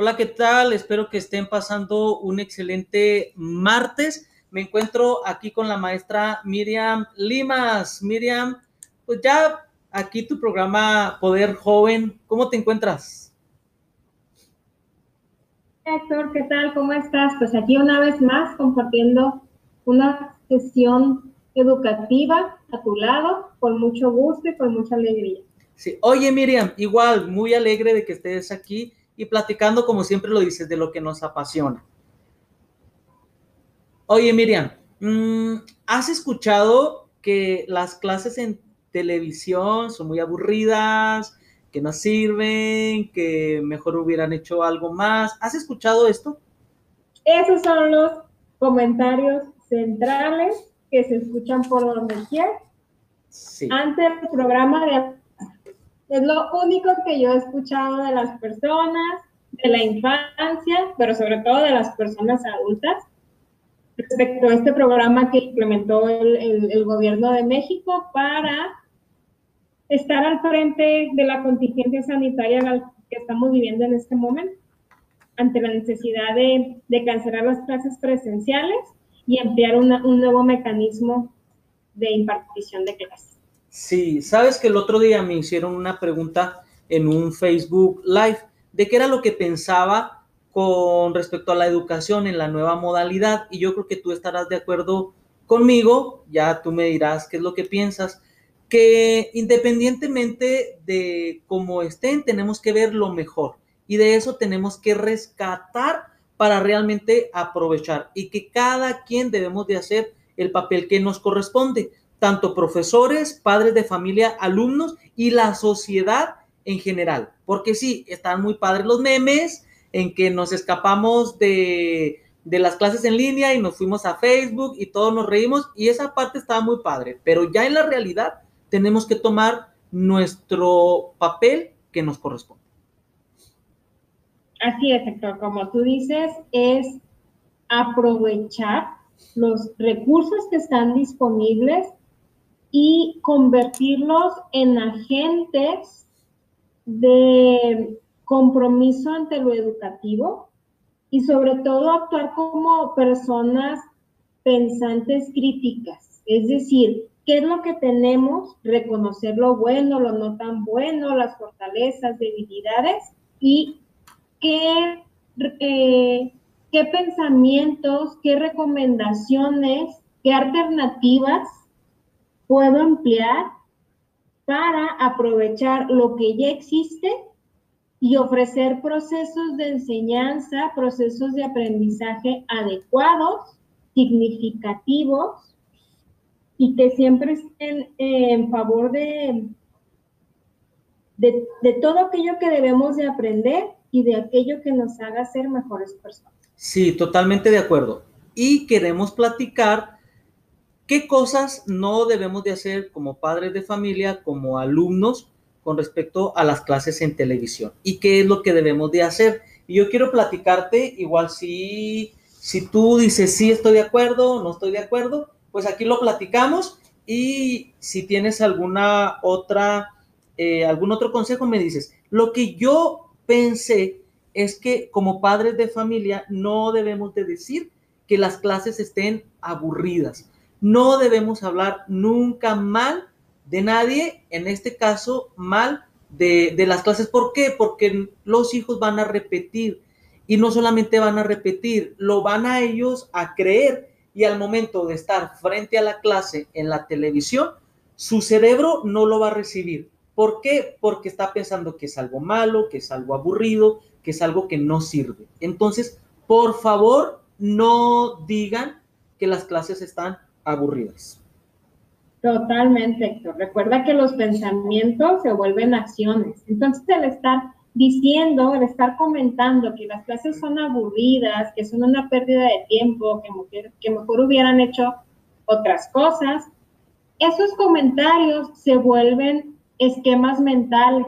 Hola, ¿qué tal? Espero que estén pasando un excelente martes. Me encuentro aquí con la maestra Miriam Limas. Miriam, pues ya aquí tu programa Poder Joven, ¿cómo te encuentras? Héctor, ¿qué tal? ¿Cómo estás? Pues aquí una vez más compartiendo una sesión educativa a tu lado, con mucho gusto y con mucha alegría. Sí, oye Miriam, igual, muy alegre de que estés aquí y platicando, como siempre lo dices, de lo que nos apasiona. Oye Miriam, mm, ¿has escuchado que las clases en televisión son muy aburridas, que no sirven, que mejor hubieran hecho algo más? ¿Has escuchado esto? Esos son los comentarios centrales que se escuchan por donde quiera. Sí. Antes del programa de es lo único que yo he escuchado de las personas, de la infancia, pero sobre todo de las personas adultas, respecto a este programa que implementó el, gobierno de México para estar al frente de la contingencia sanitaria que estamos viviendo en este momento, ante la necesidad de, cancelar las clases presenciales y emplear un nuevo mecanismo de impartición de clases. Sí, sabes que el otro día me hicieron una pregunta en un Facebook Live de qué era lo que pensaba con respecto a la educación en la nueva modalidad y yo creo que tú estarás de acuerdo conmigo, ya tú me dirás qué es lo que piensas, que independientemente de cómo estén, tenemos que ver lo mejor y de eso tenemos que rescatar para realmente aprovechar y que cada quien debemos de hacer el papel que nos corresponde tanto profesores, padres de familia, alumnos y la sociedad en general. Porque sí, están muy padres los memes en que nos escapamos de, de las clases en línea y nos fuimos a Facebook y todos nos reímos y esa parte estaba muy padre. Pero ya en la realidad tenemos que tomar nuestro papel que nos corresponde. Así es, Héctor. Como tú dices, es aprovechar los recursos que están disponibles y convertirlos en agentes de compromiso ante lo educativo y sobre todo actuar como personas pensantes críticas. Es decir, ¿qué es lo que tenemos? Reconocer lo bueno, lo no tan bueno, las fortalezas, debilidades y qué, eh, qué pensamientos, qué recomendaciones, qué alternativas puedo emplear para aprovechar lo que ya existe y ofrecer procesos de enseñanza, procesos de aprendizaje adecuados, significativos y que siempre estén en favor de, de, de, todo aquello que debemos de aprender y de aquello que nos haga ser mejores personas. Sí, totalmente de acuerdo. Y queremos platicar ¿Qué cosas no debemos de hacer como padres de familia, como alumnos, con respecto a las clases en televisión? ¿Y qué es lo que debemos de hacer? Y yo quiero platicarte, igual si, si tú dices, sí, estoy de acuerdo, no estoy de acuerdo, pues aquí lo platicamos y si tienes alguna otra, eh, algún otro consejo, me dices. Lo que yo pensé es que como padres de familia no debemos de decir que las clases estén aburridas no debemos hablar nunca mal de nadie, en este caso mal de, las clases. ¿Por qué? Porque los hijos van a repetir y no solamente van a repetir, lo van a ellos a creer y al momento de estar frente a la clase en la televisión, su cerebro no lo va a recibir. ¿Por qué? Porque está pensando que es algo malo, que es algo aburrido, que es algo que no sirve. Entonces, por favor, no digan que las clases están aburridas. Totalmente, Héctor. Recuerda que los pensamientos se vuelven acciones. Entonces, el estar diciendo, el estar comentando que las clases son aburridas, que son una pérdida de tiempo, que, que mejor hubieran hecho otras cosas, esos comentarios se vuelven esquemas mentales.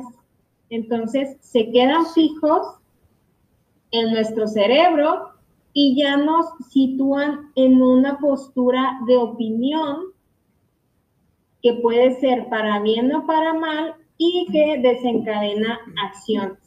Entonces, se quedan fijos en nuestro cerebro y ya nos sitúan en una postura de opinión que puede ser para bien o para mal y que desencadena acciones.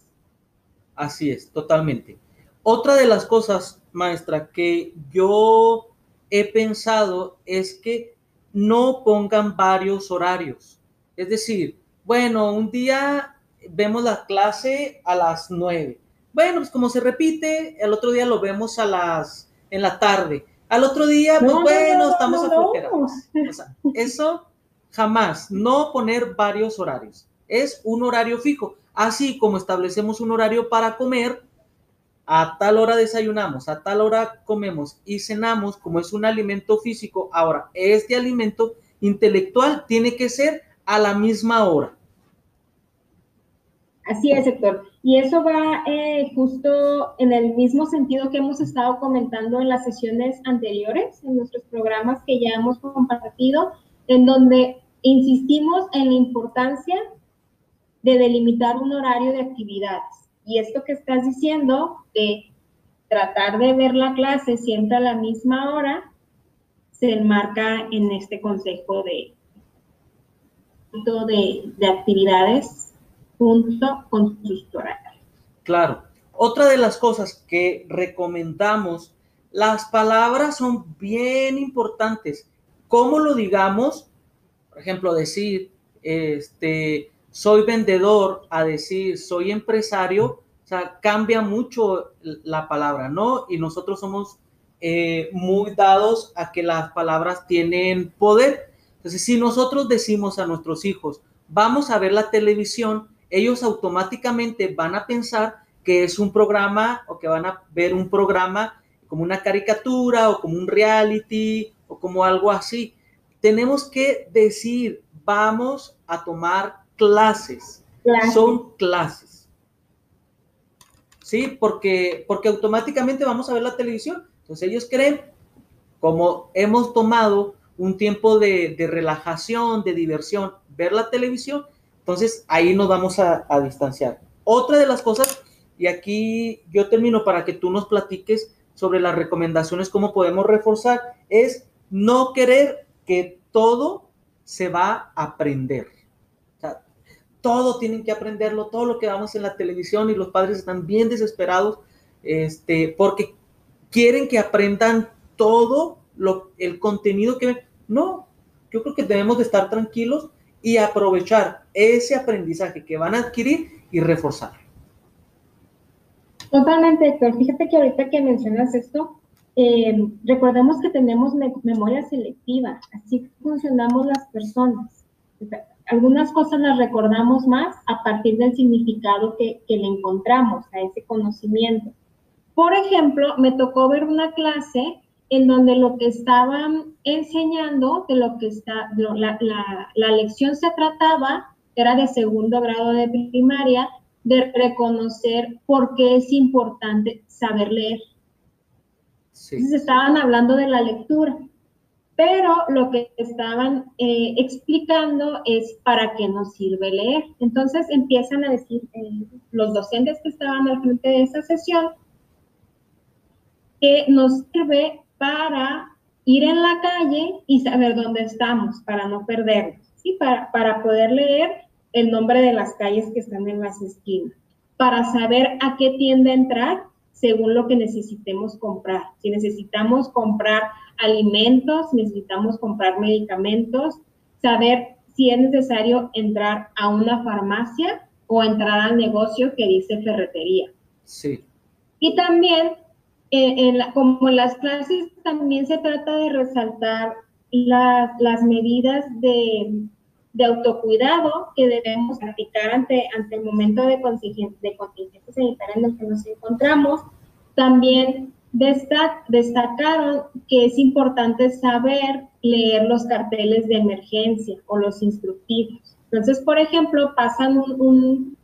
Así es, totalmente. Otra de las cosas, maestra, que yo he pensado es que no pongan varios horarios. Es decir, bueno, un día vemos la clase a las nueve. Bueno, pues como se repite, el otro día lo vemos a las en la tarde. Al otro día, pues bueno, estamos a eso jamás, no poner varios horarios. Es un horario fijo. Así como establecemos un horario para comer, a tal hora desayunamos, a tal hora comemos y cenamos, como es un alimento físico. Ahora, este alimento intelectual tiene que ser a la misma hora. Así es, Héctor. Y eso va eh, justo en el mismo sentido que hemos estado comentando en las sesiones anteriores, en nuestros programas que ya hemos compartido, en donde insistimos en la importancia de delimitar un horario de actividades. Y esto que estás diciendo de tratar de ver la clase siempre a la misma hora, se enmarca en este consejo de, de, de actividades junto con sus. Claro. Otra de las cosas que recomendamos, las palabras son bien importantes. ¿Cómo lo digamos? Por ejemplo, decir, este, soy vendedor a decir soy empresario, o sea, cambia mucho la palabra, ¿no? Y nosotros somos eh, muy dados a que las palabras tienen poder. Entonces, si nosotros decimos a nuestros hijos, vamos a ver la televisión, ellos automáticamente van a pensar que es un programa o que van a ver un programa como una caricatura o como un reality o como algo así. Tenemos que decir, vamos a tomar clases. Son clases. ¿Sí? Porque, porque automáticamente vamos a ver la televisión. Entonces ellos creen, como hemos tomado un tiempo de, relajación, de diversión, ver la televisión, entonces ahí nos vamos a, distanciar. Otra de las cosas, y aquí yo termino para que tú nos platiques sobre las recomendaciones, cómo podemos reforzar, es no querer que todo se va a aprender todo tienen que aprenderlo, todo lo que vamos en la televisión y los padres están bien desesperados este, porque quieren que aprendan todo lo, el contenido que. No, yo creo que debemos de estar tranquilos y aprovechar ese aprendizaje que van a adquirir y reforzarlo. Totalmente, Héctor. Fíjate que ahorita que mencionas esto, eh, recordemos que tenemos memoria selectiva, así funcionamos las personas algunas cosas las recordamos más a partir del significado que, le encontramos a ese conocimiento. Por ejemplo, me tocó ver una clase en donde lo que estaban enseñando, de lo que está, la, la, lección se trataba, era de segundo grado de primaria, de reconocer por qué es importante saber leer. Entonces estaban hablando de la lectura pero lo que estaban eh, explicando es para qué nos sirve leer. Entonces empiezan a decir eh, los docentes que estaban al frente de esa sesión que nos sirve para ir en la calle y saber dónde estamos, para no perdernos, ¿sí? para, para poder leer el nombre de las calles que están en las esquinas, para saber a qué tienda entrar según lo que necesitemos comprar. Si necesitamos comprar alimentos, necesitamos comprar medicamentos, saber si es necesario entrar a una farmacia o entrar al negocio que dice ferretería. Sí. Y también, eh, en como en las clases, también se trata de resaltar las, las medidas de, de, autocuidado que debemos practicar ante, ante el momento de de contingencia sanitaria en el que nos encontramos. También destacaron que es importante saber leer los carteles de emergencia o los instructivos. Entonces, por ejemplo, pasan un, un,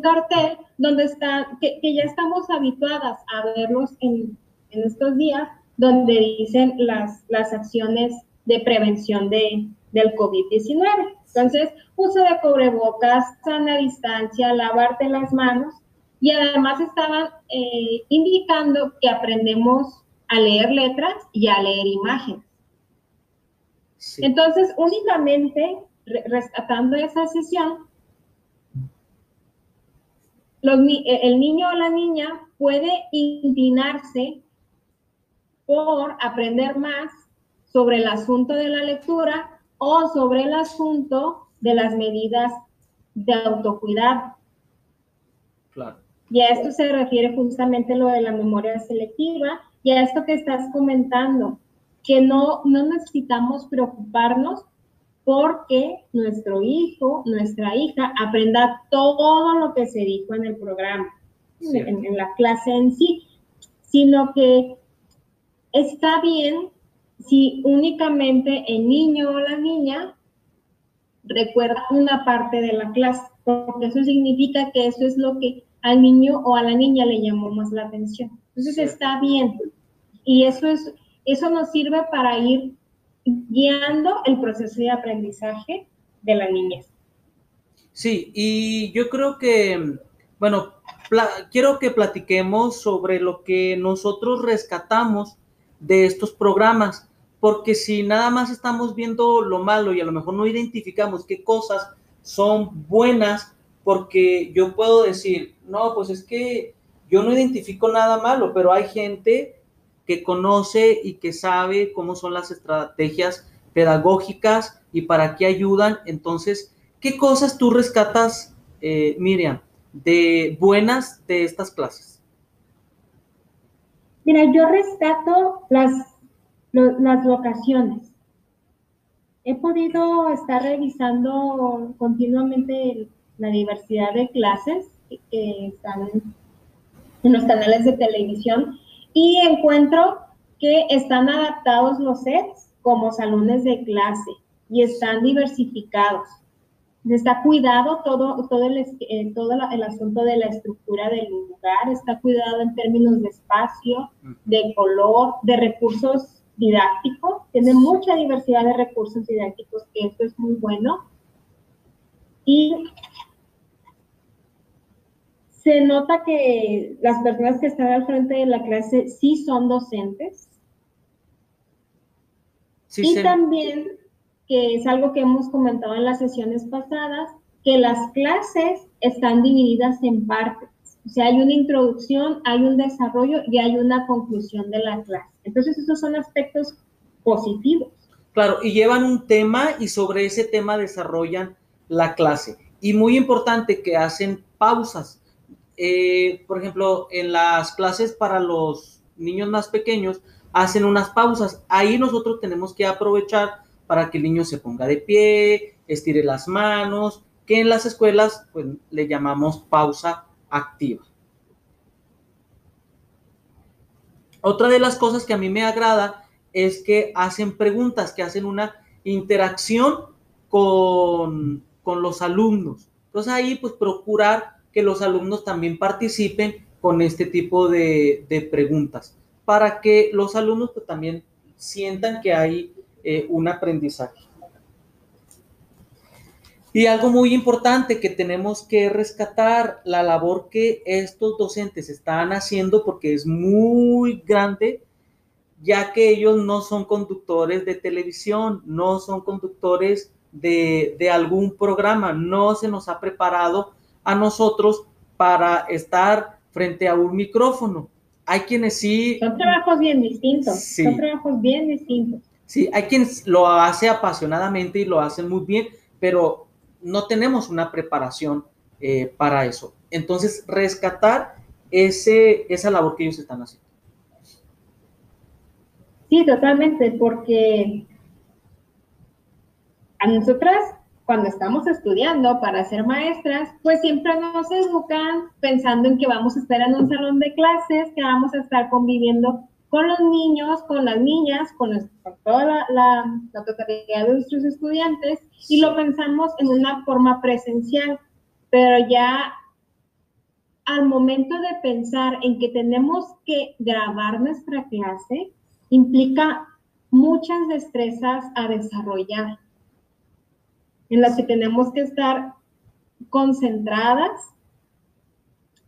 cartel donde está, que, ya estamos habituadas a verlos en, en, estos días, donde dicen las, las acciones de prevención de, del COVID-19. Entonces, uso de cubrebocas, sana distancia, lavarte las manos y además estaban eh, indicando que aprendemos a leer letras y a leer imágenes. Entonces, únicamente rescatando esa sesión, el niño o la niña puede inclinarse por aprender más sobre el asunto de la lectura o sobre el asunto de las medidas de autocuidado. Claro. Y a esto se refiere justamente lo de la memoria selectiva y a esto que estás comentando, que no, no necesitamos preocuparnos porque nuestro hijo, nuestra hija aprenda todo lo que se dijo en el programa, en, en, la clase en sí, sino que está bien si únicamente el niño o la niña recuerda una parte de la clase, porque eso significa que eso es lo que al niño o a la niña le llamó más la atención. Entonces está bien. Y eso es, eso nos sirve para ir guiando el proceso de aprendizaje de la niñez. Sí, y yo creo que, bueno, quiero que platiquemos sobre lo que nosotros rescatamos de estos programas, porque si nada más estamos viendo lo malo y a lo mejor no identificamos qué cosas son buenas, porque yo puedo decir, no, pues es que yo no identifico nada malo, pero hay gente que conoce y que sabe cómo son las estrategias pedagógicas y para qué ayudan. Entonces, ¿qué cosas tú rescatas, eh, Miriam, de buenas de estas clases? Mira, yo rescato las, las locaciones. He podido estar revisando continuamente la diversidad de clases que están en los canales de televisión y encuentro que están adaptados los sets como salones de clase y están diversificados. Está cuidado todo, todo, el, eh, todo el asunto de la estructura del lugar, está cuidado en términos de espacio, de color, de recursos didácticos. Tiene mucha diversidad de recursos didácticos, que esto es muy bueno. Y se nota que las personas que están al frente de la clase sí son docentes. y también, que es algo que hemos comentado en las sesiones pasadas, que las clases están divididas en partes. O sea, hay una introducción, hay un desarrollo y hay una conclusión de la clase. Entonces, esos son aspectos positivos. Claro, y llevan un tema y sobre ese tema desarrollan la clase. Y muy importante que hacen pausas eh, por ejemplo, en las clases para los niños más pequeños, hacen unas pausas. Ahí nosotros tenemos que aprovechar para que el niño se ponga de pie, estire las manos, que en las escuelas pues, le llamamos pausa activa. Otra de las cosas que a mí me agrada es que hacen preguntas, que hacen una interacción con, con los alumnos. Entonces ahí pues procurar que los alumnos también participen con este tipo de, preguntas, para que los alumnos pues, también sientan que hay eh, un aprendizaje. Y algo muy importante que tenemos que rescatar, la labor que estos docentes están haciendo, porque es muy grande, ya que ellos no son conductores de televisión, no son conductores de, de algún programa, no se nos ha preparado a nosotros para estar frente a un micrófono. Hay quienes sí... Son trabajos bien distintos. Son trabajos bien distintos. Sí, hay quienes lo hace apasionadamente y lo hacen muy bien, pero no tenemos una preparación eh, para eso. Entonces, rescatar ese, esa labor que ellos están haciendo. Sí, totalmente, porque a nosotras cuando estamos estudiando para ser maestras, pues siempre nos educan pensando en que vamos a estar en un salón de clases, que vamos a estar conviviendo con los niños, con las niñas, con, toda la, la, totalidad de nuestros estudiantes y lo pensamos en una forma presencial, pero ya al momento de pensar en que tenemos que grabar nuestra clase, implica muchas destrezas a desarrollar en las que tenemos que estar concentradas.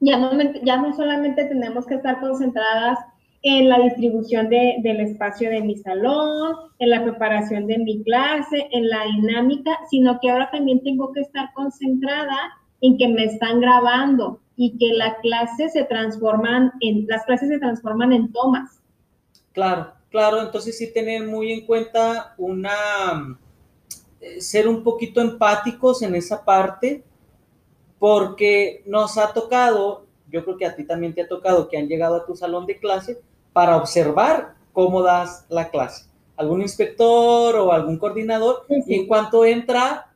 Ya no, ya no solamente tenemos que estar concentradas en la distribución del espacio de mi salón, en la preparación de mi clase, en la dinámica, sino que ahora también tengo que estar concentrada en que me están grabando, y que la clase se transforman en, las clases se transforman en tomas. Claro, claro, entonces sí tener muy en cuenta una, ser un poquito empáticos en esa parte, porque nos ha tocado, yo creo que a ti también te ha tocado, que han llegado a tu salón de clase para observar cómo das la clase. Algún inspector o algún coordinador, y en cuanto entra,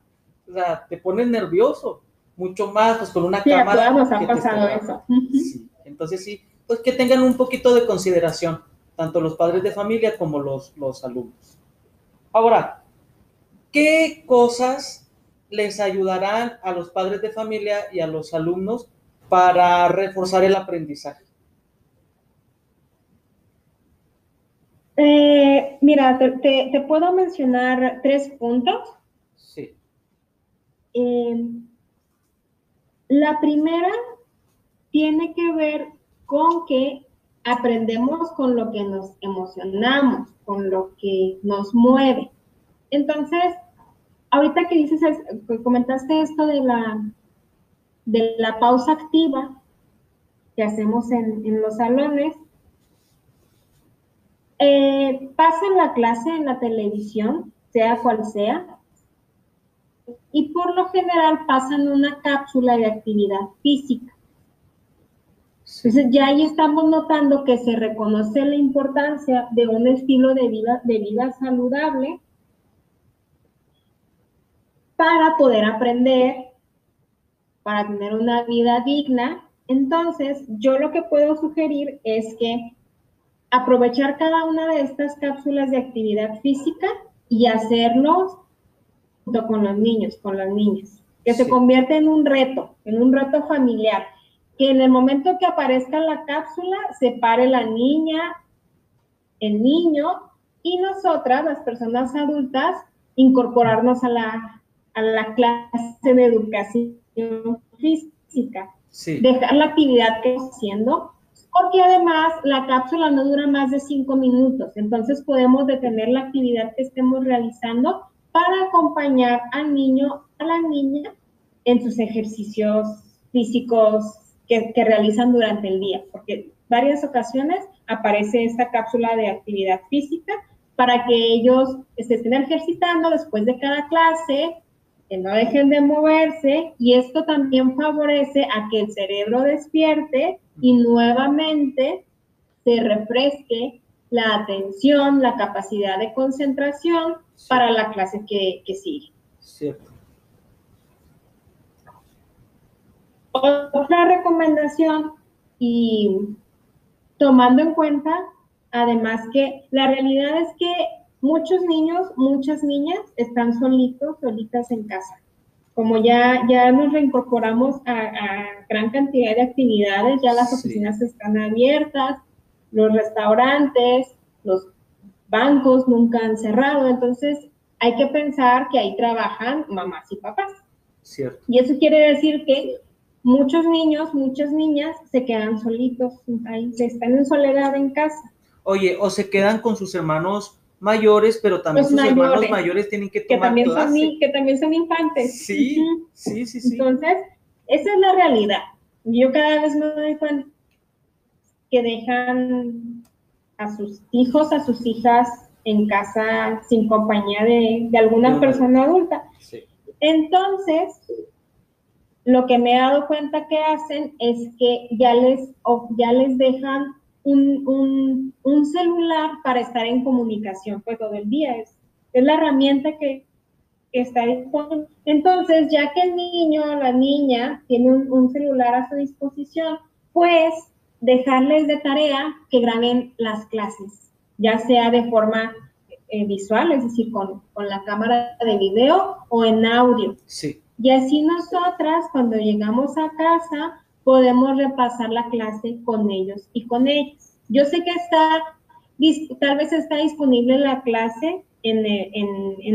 o sea, te pones nervioso, mucho más, pues con una cámara. A nos pasado eso. Entonces sí, pues que tengan un poquito de consideración, tanto los padres de familia como los, los alumnos. Ahora, ¿qué cosas les ayudarán a los padres de familia y a los alumnos para reforzar el aprendizaje? Eh, mira, te, puedo mencionar tres puntos. Sí. Eh, la primera tiene que ver con que aprendemos con lo que nos emocionamos, con lo que nos mueve. Entonces, ahorita que dices, comentaste esto de la, de la pausa activa que hacemos en, los salones, eh, pasa la clase en la televisión, sea cual sea, y por lo general pasan una cápsula de actividad física. Entonces ya ahí estamos notando que se reconoce la importancia de un estilo de vida, de vida saludable para poder aprender, para tener una vida digna. Entonces, yo lo que puedo sugerir es que aprovechar cada una de estas cápsulas de actividad física y hacerlos con los niños, con las niñas, que se convierte en un reto, en un reto familiar, que en el momento que aparezca la cápsula, se pare la niña, el niño y nosotras, las personas adultas, incorporarnos a la, a la clase de educación física. Dejar la actividad que estamos haciendo, porque además la cápsula no dura más de cinco minutos, entonces podemos detener la actividad que estemos realizando para acompañar al niño, a la niña, en sus ejercicios físicos que, realizan durante el día, porque varias ocasiones aparece esta cápsula de actividad física para que ellos se estén ejercitando después de cada clase, que no dejen de moverse y esto también favorece a que el cerebro despierte y nuevamente se refresque la atención, la capacidad de concentración para la clase que, sigue. Cierto. Otra recomendación y tomando en cuenta, además que la realidad es que muchos niños, muchas niñas están solitos, solitas en casa. Como ya, ya nos reincorporamos a, gran cantidad de actividades, ya las oficinas están abiertas, los restaurantes, los bancos nunca han cerrado, entonces hay que pensar que ahí trabajan mamás y papás. Cierto. Y eso quiere decir que muchos niños, muchas niñas se quedan solitos ahí, se están en soledad en casa. Oye, o se quedan con sus hermanos mayores, pero también sus hermanos mayores tienen que tomar que también clase. Son, que también son infantes. Sí, sí, sí, sí. Entonces, esa es la realidad. Yo cada vez me doy cuenta que dejan a sus hijos, a sus hijas en casa sin compañía de, alguna persona adulta. Entonces, lo que me he dado cuenta que hacen es que ya les, ya les dejan un, celular para estar en comunicación pues todo el día. Es, es la herramienta que, está disponible. Entonces, ya que el niño o la niña tiene un, un celular a su disposición, pues dejarles de tarea que graben las clases, ya sea de forma eh, visual, es decir, con, la cámara de video o en audio. Sí. Y así nosotras, cuando llegamos a casa, podemos repasar la clase con ellos y con ellos. Yo sé que está, tal vez está disponible la clase en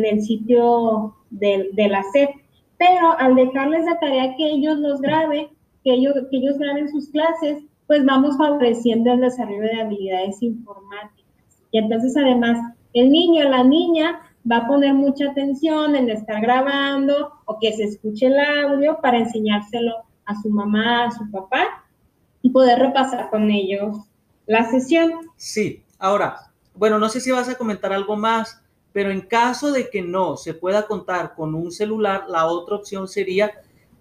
el, sitio de, de, la SEP, pero al dejarles de tarea que ellos los graben, que ellos, que ellos graben sus clases, pues vamos favoreciendo el desarrollo de habilidades informáticas. Y entonces además el niño o la niña va a poner mucha atención en estar grabando o que se escuche el audio para enseñárselo a su mamá, a su papá y poder repasar con ellos la sesión. Sí, ahora, bueno, no sé si vas a comentar algo más, pero en caso de que no se pueda contar con un celular, la otra opción sería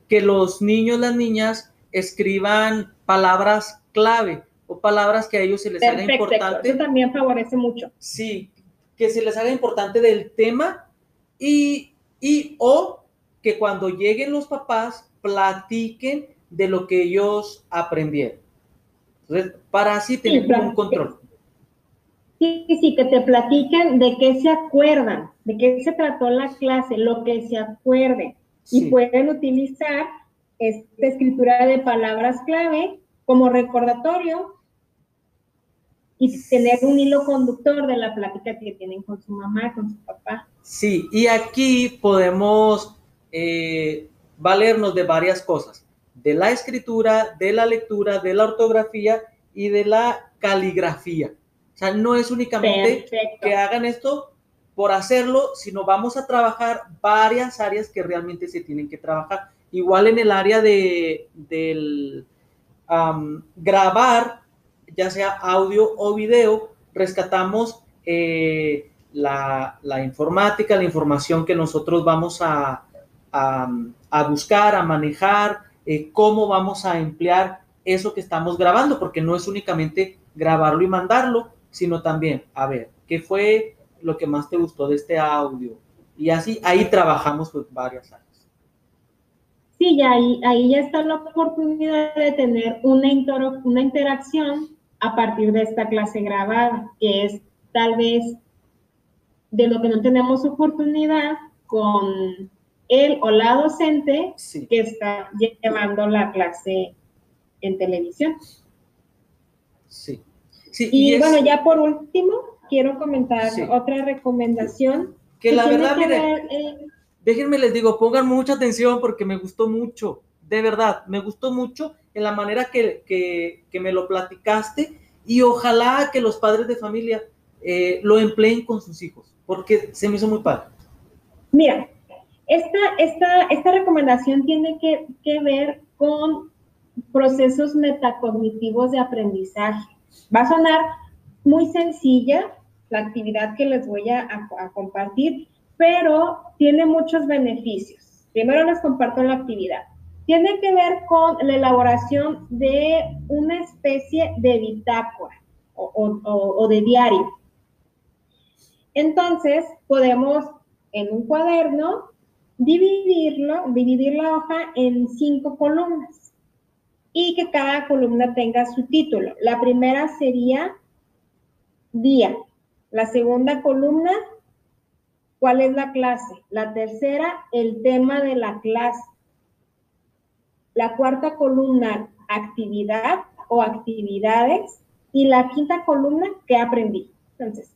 que los niños, las niñas escriban palabras clave o palabras que a ellos se les haga importante. Eso también favorece mucho. Sí, que se les haga importante del tema y, y o que cuando lleguen los papás platiquen de lo que ellos aprendieron. para así tener un control. Sí, sí, que te platiquen de qué se acuerdan, de qué se trató la clase, lo que se acuerden. Y pueden utilizar esta escritura de palabras clave como recordatorio y tener un hilo conductor de la plática que tienen con su mamá, con su papá. Sí, y aquí podemos eh, valernos de varias cosas, de la escritura, de la lectura, de la ortografía y de la caligrafía. O sea, no es únicamente que hagan esto por hacerlo, sino vamos a trabajar varias áreas que realmente se tienen que trabajar. Igual en el área de del, grabar, ya sea audio o video, rescatamos eh, la, informática, la información que nosotros vamos a, buscar, a manejar, eh, cómo vamos a emplear eso que estamos grabando, porque no es únicamente grabarlo y mandarlo, sino también, a ver, ¿qué fue lo que más te gustó de este audio? Y así, ahí trabajamos pues varias áreas. Sí, ya ahí, ahí ya está la oportunidad de tener una, una interacción a partir de esta clase grabada, que es tal vez de lo que no tenemos oportunidad con él o la docente que está llevando la clase en televisión. Sí. y, bueno, ya por último, quiero comentar otra recomendación. Que, la verdad, mire, déjenme les digo, pongan mucha atención porque me gustó mucho, de verdad, me gustó mucho en la manera que, que, me lo platicaste y ojalá que los padres de familia eh, lo empleen con sus hijos, porque se me hizo muy padre. Mira, esta, esta, esta recomendación tiene que, que ver con procesos metacognitivos de aprendizaje. Va a sonar muy sencilla la actividad que les voy a, compartir, pero tiene muchos beneficios. Primero les comparto la actividad. Tiene que ver con la elaboración de una especie de bitácora o, o de diario. Entonces, podemos en un cuaderno dividirlo, dividir la hoja en cinco columnas y que cada columna tenga su título. La primera sería día. La segunda columna, ¿cuál es la clase? La tercera, el tema de la clase. La cuarta columna, actividad o actividades. Y la quinta columna, ¿qué aprendí? Entonces,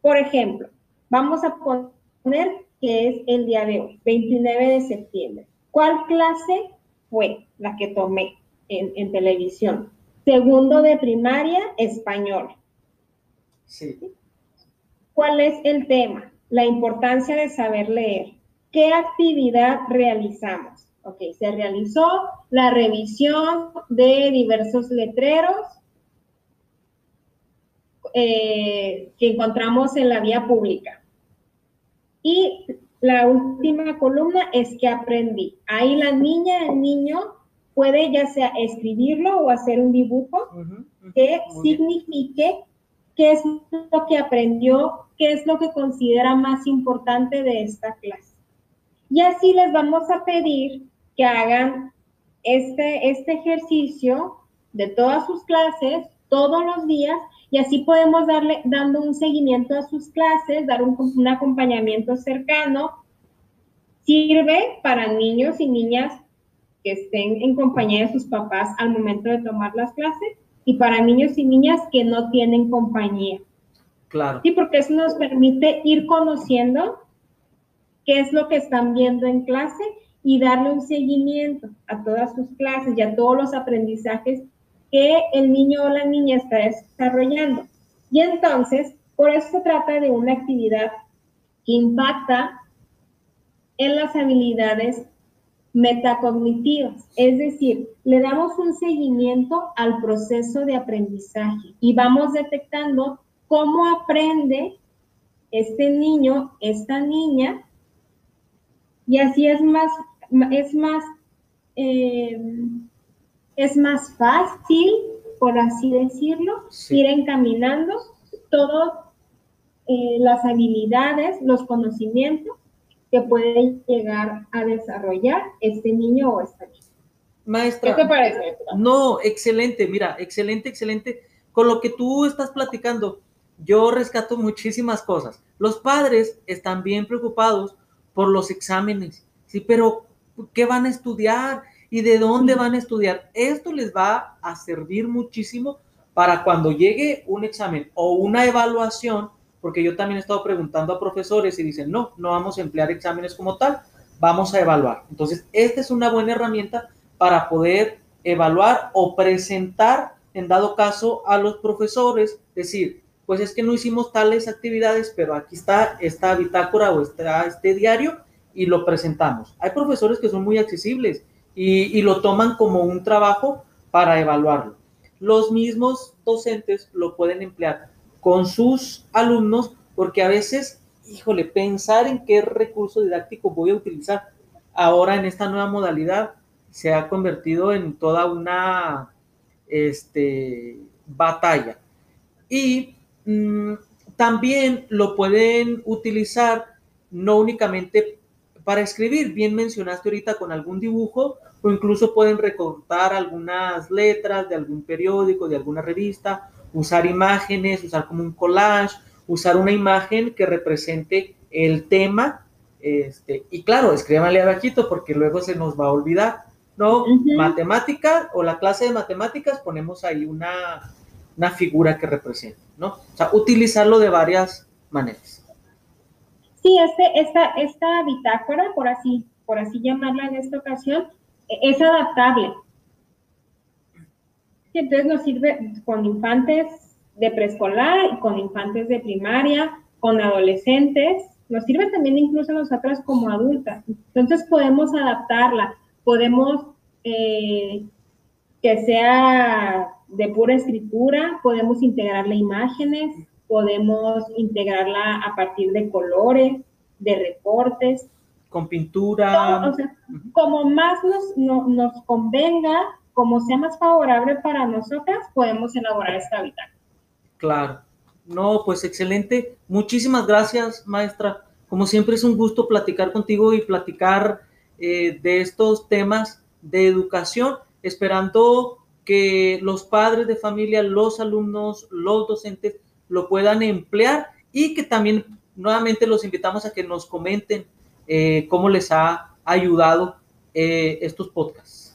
por ejemplo, vamos a poner que es el día de hoy, 29 de septiembre. ¿Cuál clase fue la que tomé? en, televisión. Segundo de primaria, español. Sí. ¿Cuál es el tema? La importancia de saber leer. ¿Qué actividad realizamos? Ok, se realizó la revisión de diversos letreros eh, que encontramos en la vía pública. Y la última columna es que aprendí. Ahí la niña, el niño puede ya sea escribirlo o hacer un dibujo que signifique qué es lo que aprendió, qué es lo que considera más importante de esta clase. Y así les vamos a pedir que hagan este, este ejercicio de todas sus clases todos los días y así podemos darle dando un seguimiento a sus clases, dar un, un acompañamiento cercano. Sirve para niños y niñas que estén en compañía de sus papás al momento de tomar las clases y para niños y niñas que no tienen compañía. Claro. Sí, porque eso nos permite ir conociendo qué es lo que están viendo en clase y darle un seguimiento a todas sus clases y a todos los aprendizajes que el niño o la niña está desarrollando. Y entonces, por eso se trata de una actividad que impacta en las habilidades metacognitivas, es decir, le damos un seguimiento al proceso de aprendizaje y vamos detectando cómo aprende este niño, esta niña, y así es más, es más, eh, es más fácil, por así decirlo, ir encaminando todas eh, las habilidades, los conocimientos que puede llegar a desarrollar este niño o esta niña. Maestra. ¿Qué te parece? No, excelente, mira, excelente, excelente. Con lo que tú estás platicando, yo rescato muchísimas cosas. Los padres están bien preocupados por los exámenes, sí, pero ¿qué van a estudiar? ¿Y de dónde van a estudiar? Esto les va a servir muchísimo para cuando llegue un examen o una evaluación, porque yo también he estado preguntando a profesores y dicen, no, no vamos a emplear exámenes como tal, vamos a evaluar. Entonces, esta es una buena herramienta para poder evaluar o presentar, en dado caso, a los profesores, decir, pues es que no hicimos tales actividades, pero aquí está esta bitácora o está este diario y lo presentamos. Hay profesores que son muy accesibles y, lo toman como un trabajo para evaluarlo. Los mismos docentes lo pueden emplear con sus alumnos, porque a veces, híjole, pensar en qué recurso didáctico voy a utilizar ahora en esta nueva modalidad se ha convertido en toda una este, batalla. Y mm, también lo pueden utilizar no únicamente para escribir, bien mencionaste ahorita con algún dibujo, o incluso pueden recortar algunas letras de algún periódico, de alguna revista, usar imágenes, usar como un collage, usar una imagen que represente el tema. Este, y claro, escríbanle abajito porque luego se nos va a olvidar, ¿no? Matemática o la clase de matemáticas ponemos ahí una, una figura que represente, ¿no? O sea, utilizarlo de varias maneras. Sí, este, esta, esta bitácora, por así, por así llamarla en esta ocasión, e, es adaptable entonces nos sirve con infantes de preescolar, con infantes de primaria, con adolescentes, nos sirve también incluso a nosotras como adultas. Entonces podemos adaptarla, podemos eh, que sea de pura escritura, podemos integrarle imágenes, podemos integrarla a partir de colores, de reportes. Con pintura. o sea, como más nos, nos convenga como sea más favorable para nosotras, podemos elaborar esta hábitat. Claro. No, pues excelente. Muchísimas gracias, maestra. Como siempre es un gusto platicar contigo y platicar eh, de estos temas de educación, esperando que los padres de familia, los alumnos, los docentes lo puedan emplear y que también nuevamente los invitamos a que nos comenten eh, cómo les ha ayudado eh, estos podcasts.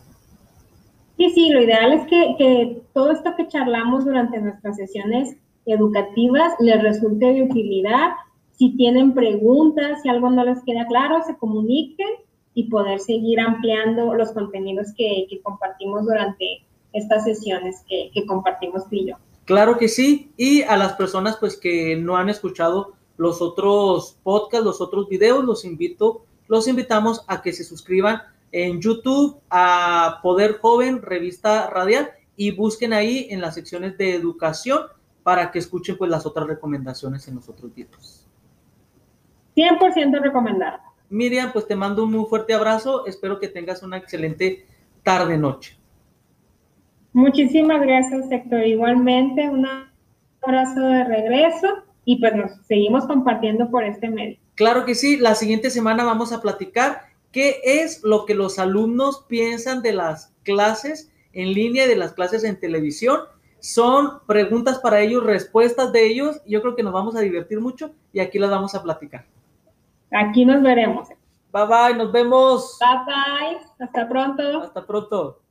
Sí, sí, lo ideal es que, todo esto que charlamos durante nuestras sesiones educativas les resulte de utilidad. Si tienen preguntas, si algo no les queda claro, se comuniquen y poder seguir ampliando los contenidos que, compartimos durante estas sesiones que, que, compartimos tú y yo. Claro que sí, y a las personas pues que no han escuchado los otros podcasts, los otros videos, los invito, los invitamos a que se suscriban en YouTube a Poder Joven, revista radial, y busquen ahí en las secciones de educación para que escuchen pues las otras recomendaciones en los otros videos. 100% recomendado. Miriam, pues te mando un muy fuerte abrazo. Espero que tengas una excelente tarde-noche. Muchísimas gracias, Héctor. Igualmente, un abrazo de regreso y pues nos seguimos compartiendo por este medio. Claro que sí. La siguiente semana vamos a platicar ¿Qué es lo que los alumnos piensan de las clases en línea y de las clases en televisión? Son preguntas para ellos, respuestas de ellos. Yo creo que nos vamos a divertir mucho y aquí las vamos a platicar. Aquí nos veremos. Bye bye, nos vemos. Bye bye, hasta pronto. Hasta pronto.